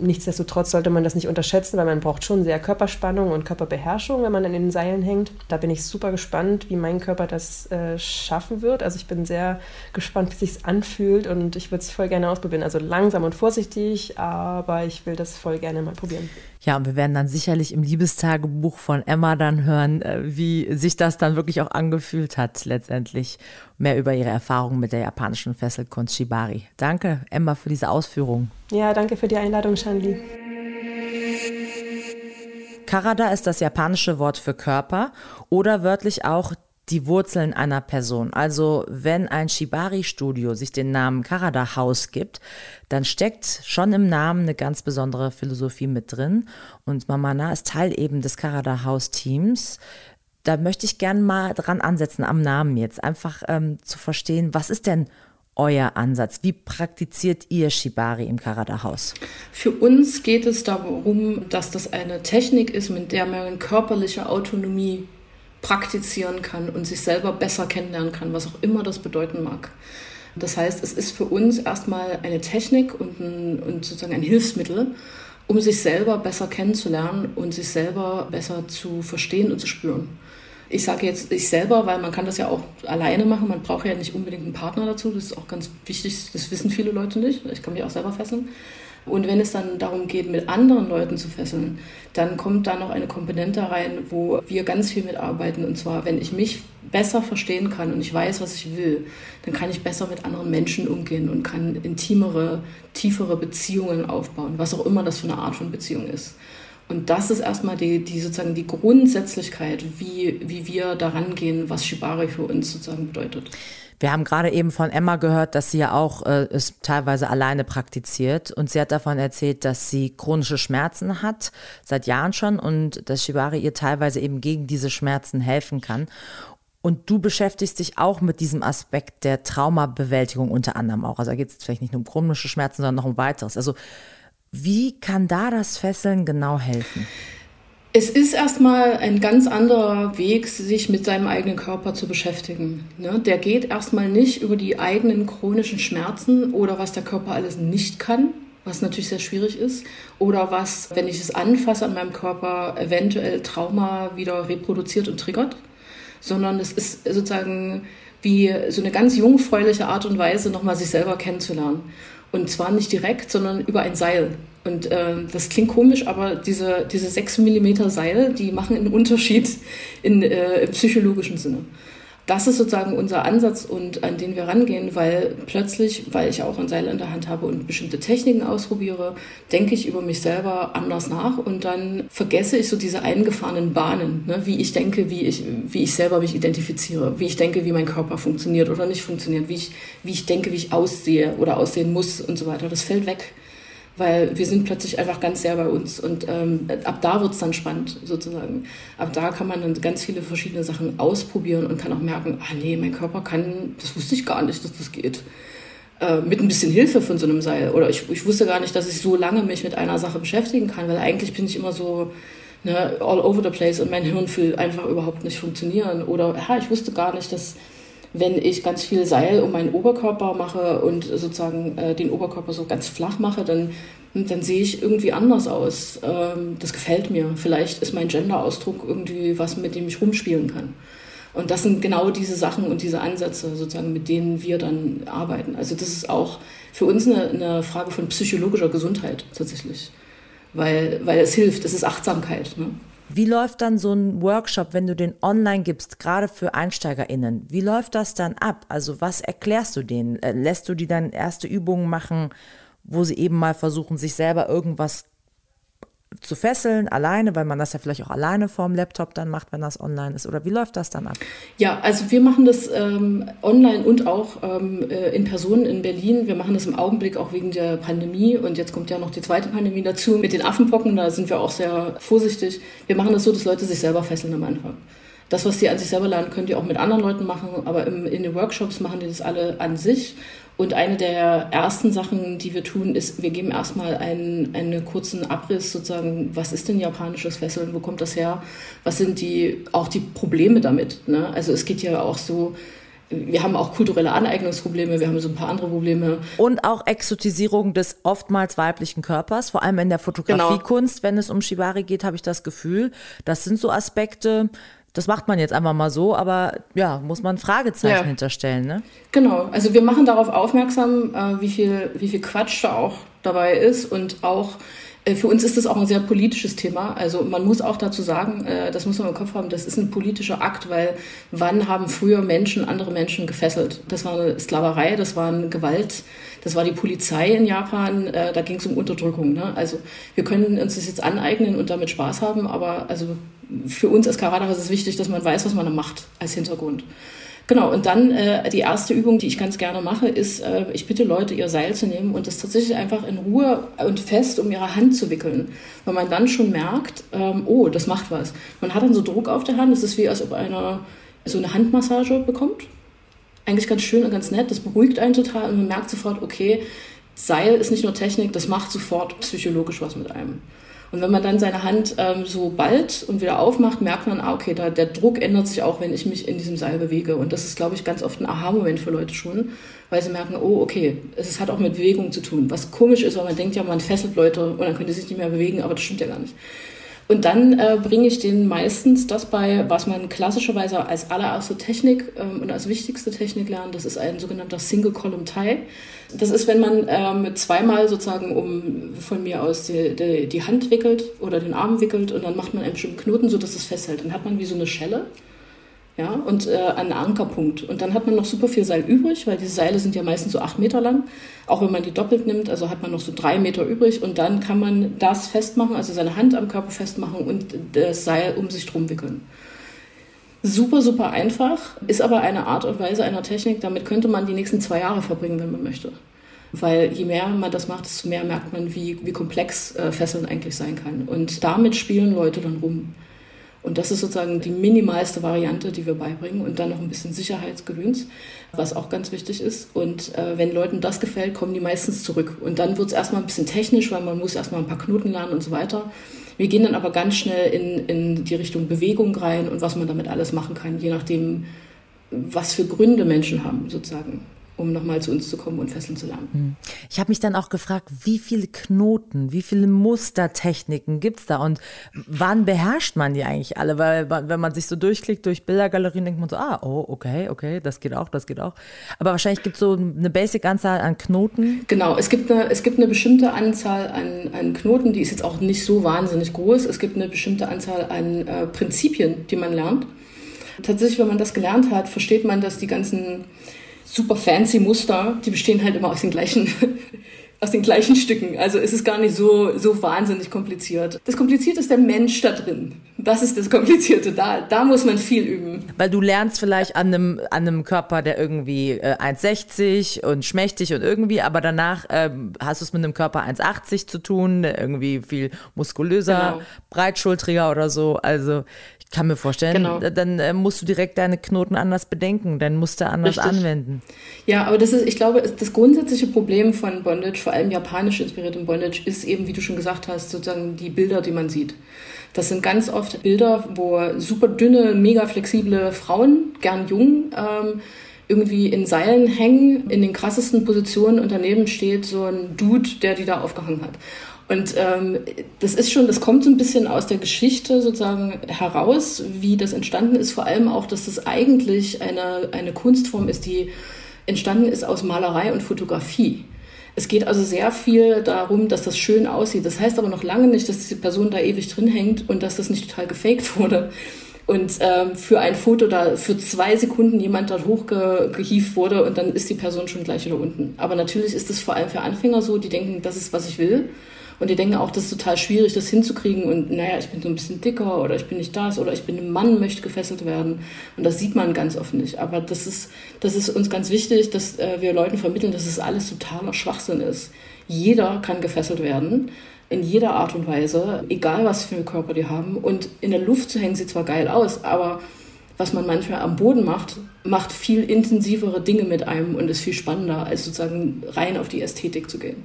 Nichtsdestotrotz sollte man das nicht unterschätzen, weil man braucht schon sehr Körperspannung und Körperbeherrschung, wenn man an den Seilen hängt. Da bin ich super gespannt, wie mein Körper das äh, schaffen wird. Also ich bin sehr gespannt, wie sich anfühlt und ich würde es voll gerne ausprobieren. Also langsam und vorsichtig, aber ich will das voll gerne mal probieren. Ja, und wir werden dann sicherlich im Liebestagebuch von Emma dann hören, äh, wie sich das dann wirklich auch angefühlt hat, letztendlich. Mehr über ihre Erfahrungen mit der japanischen Fesselkunst Shibari. Danke, Emma, für diese Ausführungen. Ja, danke für die Einladung, Shanli. Karada ist das japanische Wort für Körper oder wörtlich auch die Wurzeln einer Person. Also wenn ein Shibari-Studio sich den Namen Karada House gibt, dann steckt schon im Namen eine ganz besondere Philosophie mit drin. Und Mamana ist Teil eben des Karada House-Teams. Da möchte ich gerne mal dran ansetzen am Namen jetzt, einfach ähm, zu verstehen, was ist denn euer Ansatz? Wie praktiziert ihr Shibari im Karada Haus? Für uns geht es darum, dass das eine Technik ist, mit der man körperliche Autonomie praktizieren kann und sich selber besser kennenlernen kann, was auch immer das bedeuten mag. Das heißt, es ist für uns erstmal eine Technik und, ein, und sozusagen ein Hilfsmittel, um sich selber besser kennenzulernen und sich selber besser zu verstehen und zu spüren. Ich sage jetzt ich selber, weil man kann das ja auch alleine machen. Man braucht ja nicht unbedingt einen Partner dazu. Das ist auch ganz wichtig. Das wissen viele Leute nicht. Ich kann mich auch selber fesseln. Und wenn es dann darum geht, mit anderen Leuten zu fesseln, dann kommt da noch eine Komponente rein, wo wir ganz viel mitarbeiten. Und zwar, wenn ich mich besser verstehen kann und ich weiß, was ich will, dann kann ich besser mit anderen Menschen umgehen und kann intimere, tiefere Beziehungen aufbauen, was auch immer das für eine Art von Beziehung ist. Und das ist erstmal die, die sozusagen die Grundsätzlichkeit, wie, wie wir daran gehen, was Shibari für uns sozusagen bedeutet. Wir haben gerade eben von Emma gehört, dass sie ja auch äh, es teilweise alleine praktiziert und sie hat davon erzählt, dass sie chronische Schmerzen hat, seit Jahren schon und dass Shibari ihr teilweise eben gegen diese Schmerzen helfen kann. Und du beschäftigst dich auch mit diesem Aspekt der Traumabewältigung unter anderem auch. Also da geht es vielleicht nicht nur um chronische Schmerzen, sondern noch um weiteres. Also wie kann da das Fesseln genau helfen? Es ist erstmal ein ganz anderer Weg, sich mit seinem eigenen Körper zu beschäftigen. Ne? Der geht erstmal nicht über die eigenen chronischen Schmerzen oder was der Körper alles nicht kann, was natürlich sehr schwierig ist, oder was, wenn ich es anfasse an meinem Körper, eventuell Trauma wieder reproduziert und triggert, sondern es ist sozusagen wie so eine ganz jungfräuliche Art und Weise, nochmal sich selber kennenzulernen. Und zwar nicht direkt, sondern über ein Seil. Und äh, das klingt komisch, aber diese, diese 6 mm Seil, die machen einen Unterschied in, äh, im psychologischen Sinne das ist sozusagen unser Ansatz und an den wir rangehen, weil plötzlich, weil ich auch ein Seil in der Hand habe und bestimmte Techniken ausprobiere, denke ich über mich selber anders nach und dann vergesse ich so diese eingefahrenen Bahnen, ne? wie ich denke, wie ich, wie ich selber mich identifiziere, wie ich denke, wie mein Körper funktioniert oder nicht funktioniert, wie ich, wie ich denke, wie ich aussehe oder aussehen muss und so weiter. Das fällt weg weil wir sind plötzlich einfach ganz sehr bei uns und ähm, ab da wird es dann spannend sozusagen. Ab da kann man dann ganz viele verschiedene Sachen ausprobieren und kann auch merken, ah nee, mein Körper kann, das wusste ich gar nicht, dass das geht. Äh, mit ein bisschen Hilfe von so einem Seil. Oder ich, ich wusste gar nicht, dass ich so lange mich mit einer Sache beschäftigen kann, weil eigentlich bin ich immer so ne, all over the place und mein Hirn will einfach überhaupt nicht funktionieren. Oder ja, ich wusste gar nicht, dass wenn ich ganz viel Seil um meinen Oberkörper mache und sozusagen äh, den Oberkörper so ganz flach mache, dann, dann sehe ich irgendwie anders aus. Ähm, das gefällt mir. Vielleicht ist mein Gender-Ausdruck irgendwie was, mit dem ich rumspielen kann. Und das sind genau diese Sachen und diese Ansätze, sozusagen, mit denen wir dann arbeiten. Also das ist auch für uns eine, eine Frage von psychologischer Gesundheit tatsächlich. Weil, weil es hilft, es ist Achtsamkeit. Ne? Wie läuft dann so ein Workshop, wenn du den online gibst, gerade für EinsteigerInnen? Wie läuft das dann ab? Also was erklärst du denen? Äh, lässt du die dann erste Übungen machen, wo sie eben mal versuchen, sich selber irgendwas zu fesseln, alleine, weil man das ja vielleicht auch alleine vorm Laptop dann macht, wenn das online ist? Oder wie läuft das dann ab? Ja, also wir machen das ähm, online und auch ähm, äh, in Person in Berlin. Wir machen das im Augenblick auch wegen der Pandemie und jetzt kommt ja noch die zweite Pandemie dazu mit den Affenpocken. Da sind wir auch sehr vorsichtig. Wir machen das so, dass Leute sich selber fesseln am Anfang. Das, was die an sich selber lernen, können die auch mit anderen Leuten machen, aber im, in den Workshops machen die das alle an sich und eine der ersten Sachen, die wir tun, ist, wir geben erstmal einen, einen kurzen Abriss sozusagen, was ist denn japanisches Fesseln, wo kommt das her, was sind die, auch die Probleme damit. Ne? Also es geht ja auch so, wir haben auch kulturelle Aneignungsprobleme, wir haben so ein paar andere Probleme. Und auch Exotisierung des oftmals weiblichen Körpers, vor allem in der Fotografiekunst, genau. wenn es um Shibari geht, habe ich das Gefühl, das sind so Aspekte, das macht man jetzt einfach mal so, aber ja, muss man Fragezeichen ja. hinterstellen, ne? Genau, also wir machen darauf aufmerksam, äh, wie, viel, wie viel Quatsch da auch dabei ist und auch für uns ist das auch ein sehr politisches Thema. Also man muss auch dazu sagen, äh, das muss man im Kopf haben, das ist ein politischer Akt, weil wann haben früher Menschen andere Menschen gefesselt? Das war eine Sklaverei, das war eine Gewalt, das war die Polizei in Japan, äh, da ging es um Unterdrückung. Ne? Also wir können uns das jetzt aneignen und damit Spaß haben, aber also für uns als Karater ist es wichtig, dass man weiß, was man da macht als Hintergrund. Genau, und dann äh, die erste Übung, die ich ganz gerne mache, ist, äh, ich bitte Leute, ihr Seil zu nehmen und das tatsächlich einfach in Ruhe und fest um ihre Hand zu wickeln. Weil man dann schon merkt, ähm, oh, das macht was. Man hat dann so Druck auf der Hand, es ist wie, als ob einer so eine Handmassage bekommt. Eigentlich ganz schön und ganz nett, das beruhigt einen total und man merkt sofort, okay, Seil ist nicht nur Technik, das macht sofort psychologisch was mit einem. Und wenn man dann seine Hand ähm, so ballt und wieder aufmacht, merkt man, ah, okay, da, der Druck ändert sich auch, wenn ich mich in diesem Seil bewege. Und das ist, glaube ich, ganz oft ein Aha-Moment für Leute schon, weil sie merken, oh, okay, es hat auch mit Bewegung zu tun. Was komisch ist, weil man denkt ja, man fesselt Leute und dann können die sich nicht mehr bewegen, aber das stimmt ja gar nicht. Und dann äh, bringe ich denen meistens das bei, was man klassischerweise als allererste Technik ähm, und als wichtigste Technik lernt. Das ist ein sogenannter Single Column Tie. Das ist, wenn man ähm, zweimal sozusagen um von mir aus die, die, die, Hand wickelt oder den Arm wickelt und dann macht man einen bestimmten Knoten, sodass es festhält. Dann hat man wie so eine Schelle ja, und äh, einen Ankerpunkt. Und dann hat man noch super viel Seil übrig, weil diese Seile sind ja meistens so acht Meter lang. Auch wenn man die doppelt nimmt, also hat man noch so drei Meter übrig und dann kann man das festmachen, also seine Hand am Körper festmachen und das Seil um sich drum wickeln. Super, super einfach, ist aber eine Art und Weise einer Technik, damit könnte man die nächsten zwei Jahre verbringen, wenn man möchte. Weil je mehr man das macht, desto mehr merkt man, wie, wie komplex äh, Fesseln eigentlich sein kann. Und damit spielen Leute dann rum. Und das ist sozusagen die minimalste Variante, die wir beibringen und dann noch ein bisschen Sicherheitsgewöhns, was auch ganz wichtig ist. Und äh, wenn Leuten das gefällt, kommen die meistens zurück. Und dann wird es erstmal ein bisschen technisch, weil man muss erstmal ein paar Knoten lernen und so weiter. Wir gehen dann aber ganz schnell in, in die Richtung Bewegung rein und was man damit alles machen kann, je nachdem, was für Gründe Menschen haben, sozusagen. Um nochmal zu uns zu kommen und Fesseln zu lernen. Hm. Ich habe mich dann auch gefragt, wie viele Knoten, wie viele Mustertechniken gibt es da und wann beherrscht man die eigentlich alle? Weil wenn man sich so durchklickt durch Bildergalerien, denkt man so, ah, oh, okay, okay, das geht auch, das geht auch. Aber wahrscheinlich gibt es so eine Basic-Anzahl an Knoten. Genau, es gibt eine, es gibt eine bestimmte Anzahl an, an Knoten, die ist jetzt auch nicht so wahnsinnig groß. Es gibt eine bestimmte Anzahl an äh, Prinzipien, die man lernt. Tatsächlich, wenn man das gelernt hat, versteht man, dass die ganzen super fancy Muster, die bestehen halt immer aus den gleichen <laughs> aus den gleichen Stücken. Also es ist gar nicht so, so wahnsinnig kompliziert. Das Komplizierte ist der Mensch da drin. Das ist das Komplizierte. Da, da muss man viel üben. Weil du lernst vielleicht an einem, an einem Körper, der irgendwie äh, 1,60 und schmächtig und irgendwie, aber danach ähm, hast du es mit einem Körper 1,80 zu tun, irgendwie viel muskulöser, genau. breitschultriger oder so. Also kann mir vorstellen, genau. dann äh, musst du direkt deine Knoten anders bedenken, dein Muster anders Richtig. anwenden. Ja, aber das ist, ich glaube, das grundsätzliche Problem von Bondage, vor allem japanisch inspiriertem Bondage, ist eben, wie du schon gesagt hast, sozusagen die Bilder, die man sieht. Das sind ganz oft Bilder, wo super dünne, mega flexible Frauen, gern jung, ähm, irgendwie in Seilen hängen, in den krassesten Positionen und daneben steht so ein Dude, der die da aufgehangen hat. Und ähm, das ist schon, das kommt so ein bisschen aus der Geschichte sozusagen heraus, wie das entstanden ist. Vor allem auch, dass das eigentlich eine, eine Kunstform ist, die entstanden ist aus Malerei und Fotografie. Es geht also sehr viel darum, dass das schön aussieht. Das heißt aber noch lange nicht, dass diese Person da ewig drin hängt und dass das nicht total gefaked wurde. Und ähm, für ein Foto da für zwei Sekunden jemand da hochgehieft wurde und dann ist die Person schon gleich wieder unten. Aber natürlich ist es vor allem für Anfänger so, die denken, das ist, was ich will. Und die denken auch, das ist total schwierig, das hinzukriegen. Und naja, ich bin so ein bisschen dicker oder ich bin nicht das oder ich bin ein Mann, möchte gefesselt werden. Und das sieht man ganz oft nicht. Aber das ist, das ist uns ganz wichtig, dass äh, wir Leuten vermitteln, dass es alles totaler Schwachsinn ist. Jeder kann gefesselt werden in jeder Art und Weise, egal was für einen Körper die haben. Und in der Luft zu hängen sieht zwar geil aus, aber was man manchmal am Boden macht, macht viel intensivere Dinge mit einem und ist viel spannender, als sozusagen rein auf die Ästhetik zu gehen.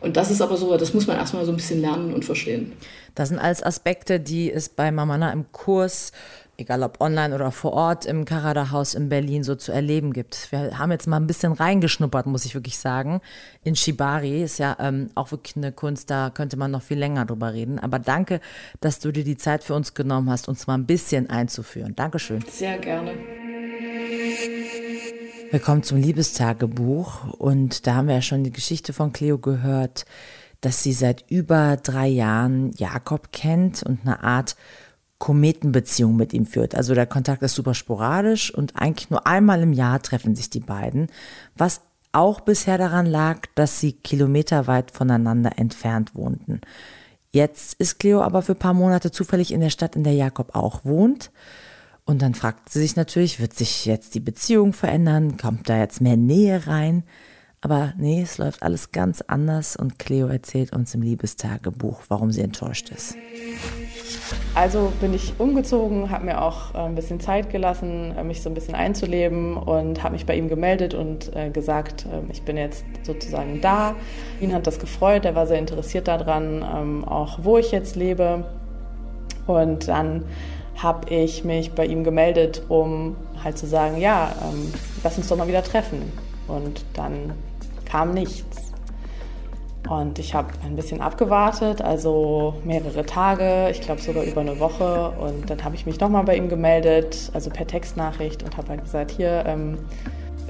Und das ist aber so, das muss man erstmal so ein bisschen lernen und verstehen. Das sind alles Aspekte, die es bei Mamana im Kurs, egal ob online oder vor Ort im Karada-Haus in Berlin so zu erleben gibt. Wir haben jetzt mal ein bisschen reingeschnuppert, muss ich wirklich sagen. In Shibari ist ja ähm, auch wirklich eine Kunst, da könnte man noch viel länger drüber reden. Aber danke, dass du dir die Zeit für uns genommen hast, uns mal ein bisschen einzuführen. Dankeschön. Sehr gerne. Wir kommen zum Liebestagebuch und da haben wir ja schon die Geschichte von Cleo gehört, dass sie seit über drei Jahren Jakob kennt und eine Art Kometenbeziehung mit ihm führt. Also der Kontakt ist super sporadisch und eigentlich nur einmal im Jahr treffen sich die beiden, was auch bisher daran lag, dass sie kilometerweit voneinander entfernt wohnten. Jetzt ist Cleo aber für ein paar Monate zufällig in der Stadt, in der Jakob auch wohnt. Und dann fragt sie sich natürlich, wird sich jetzt die Beziehung verändern? Kommt da jetzt mehr Nähe rein? Aber nee, es läuft alles ganz anders und Cleo erzählt uns im Liebestagebuch, warum sie enttäuscht ist. Also bin ich umgezogen, habe mir auch äh, ein bisschen Zeit gelassen, äh, mich so ein bisschen einzuleben und habe mich bei ihm gemeldet und äh, gesagt, ich bin jetzt sozusagen da. Ihn hat das gefreut, er war sehr interessiert daran, ähm, auch wo ich jetzt lebe. Und dann habe ich mich bei ihm gemeldet, um halt zu sagen, ja, ähm, lass uns doch mal wieder treffen. Und dann kam nichts. Und ich habe ein bisschen abgewartet, also mehrere Tage, ich glaube sogar über eine Woche. Und dann habe ich mich nochmal bei ihm gemeldet, also per Textnachricht und habe halt gesagt, hier, ähm,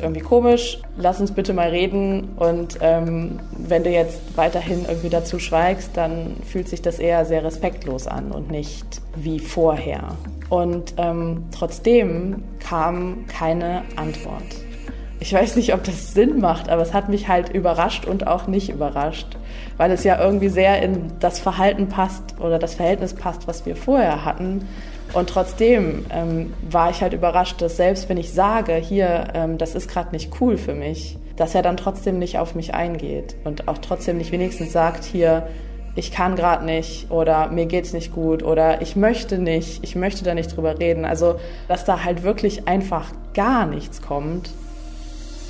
irgendwie komisch, lass uns bitte mal reden und ähm, wenn du jetzt weiterhin irgendwie dazu schweigst, dann fühlt sich das eher sehr respektlos an und nicht wie vorher. Und ähm, trotzdem kam keine Antwort. Ich weiß nicht, ob das Sinn macht, aber es hat mich halt überrascht und auch nicht überrascht, weil es ja irgendwie sehr in das Verhalten passt oder das Verhältnis passt, was wir vorher hatten. Und trotzdem ähm, war ich halt überrascht, dass selbst wenn ich sage, hier, ähm, das ist gerade nicht cool für mich, dass er dann trotzdem nicht auf mich eingeht und auch trotzdem nicht wenigstens sagt, hier, ich kann gerade nicht oder mir geht's nicht gut oder ich möchte nicht, ich möchte da nicht drüber reden. Also, dass da halt wirklich einfach gar nichts kommt,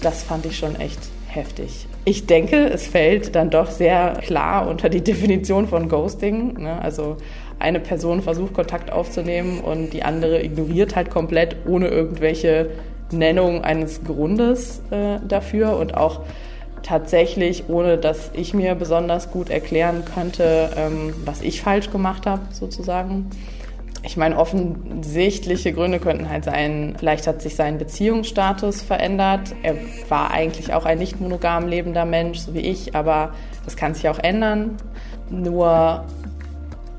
das fand ich schon echt heftig. Ich denke, es fällt dann doch sehr klar unter die Definition von Ghosting. Ne? Also eine Person versucht Kontakt aufzunehmen und die andere ignoriert halt komplett ohne irgendwelche Nennung eines Grundes äh, dafür und auch tatsächlich, ohne dass ich mir besonders gut erklären könnte, ähm, was ich falsch gemacht habe, sozusagen. Ich meine, offensichtliche Gründe könnten halt sein, vielleicht hat sich sein Beziehungsstatus verändert. Er war eigentlich auch ein nicht monogam lebender Mensch, so wie ich, aber das kann sich auch ändern. Nur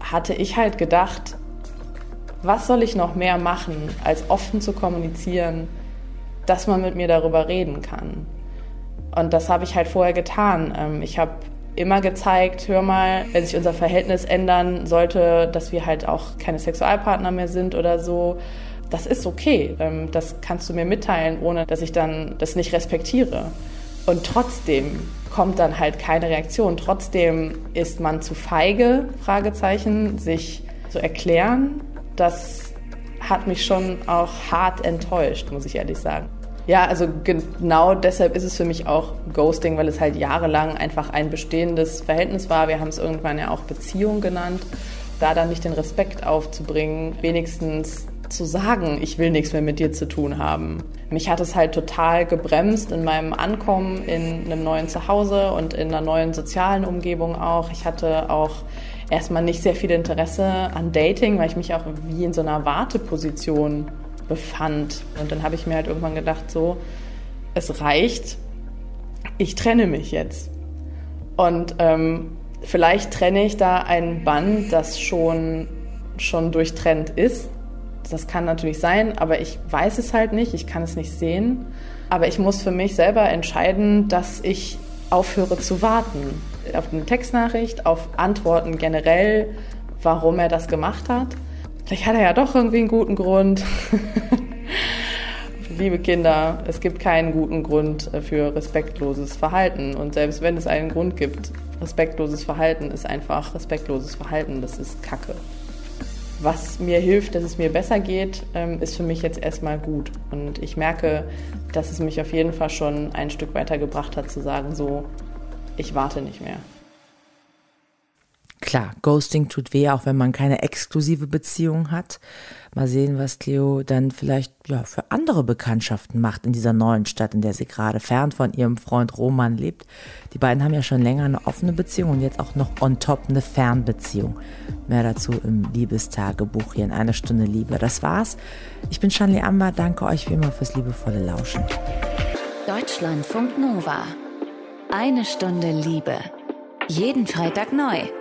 hatte ich halt gedacht, was soll ich noch mehr machen, als offen zu kommunizieren, dass man mit mir darüber reden kann. Und das habe ich halt vorher getan. Ähm, ich habe immer gezeigt, hör mal, wenn sich unser Verhältnis ändern sollte, dass wir halt auch keine Sexualpartner mehr sind oder so, das ist okay. Ähm, das kannst du mir mitteilen, ohne dass ich dann das nicht respektiere. Und trotzdem kommt dann halt keine Reaktion. Trotzdem ist man zu feige, Fragezeichen, sich zu erklären. Das hat mich schon auch hart enttäuscht, muss ich ehrlich sagen. Ja, also genau deshalb ist es für mich auch Ghosting, weil es halt jahrelang einfach ein bestehendes Verhältnis war. Wir haben es irgendwann ja auch Beziehung genannt. Da dann nicht den Respekt aufzubringen, wenigstens zu sagen, ich will nichts mehr mit dir zu tun haben. Mich hat es halt total gebremst in meinem Ankommen in einem neuen Zuhause und in einer neuen sozialen Umgebung auch. Ich hatte auch erstmal nicht sehr viel Interesse an Dating, weil ich mich auch wie in so einer Warteposition befand. Und dann habe ich mir halt irgendwann gedacht, so, es reicht, ich trenne mich jetzt. Und ähm, vielleicht trenne ich da ein Band, das schon, schon durchtrennt ist. Das kann natürlich sein, aber ich weiß es halt nicht, ich kann es nicht sehen. Aber ich muss für mich selber entscheiden, dass ich aufhöre zu warten. Auf eine Textnachricht, auf Antworten generell, warum er das gemacht hat. Vielleicht hat er ja doch irgendwie einen guten Grund. <laughs> Liebe Kinder, es gibt keinen guten Grund für respektloses Verhalten. Und selbst wenn es einen Grund gibt, respektloses Verhalten ist einfach respektloses Verhalten. Das ist Kacke. Was mir hilft, dass es mir besser geht, ähm, ist für mich jetzt erstmal gut. Und ich merke, dass es mich auf jeden Fall schon ein Stück weiter gebracht hat, zu sagen, so, ich warte nicht mehr. Klar, Ghosting tut weh, auch wenn man keine exklusive Beziehung hat. Mal sehen, was Cleo dann vielleicht ja, für andere Bekanntschaften macht in dieser neuen Stadt, in der sie gerade fern von ihrem Freund Roman lebt. Die beiden haben ja schon länger eine offene Beziehung und jetzt auch noch on top eine Fernbeziehung. Mehr dazu im Liebestagebuch hier in einer Stunde Liebe. Das war's. Ich bin Shanley Amber. Danke euch wie immer fürs liebevolle Lauschen. Deutschlandfunk Nova. Eine Stunde Liebe. Jeden Freitag neu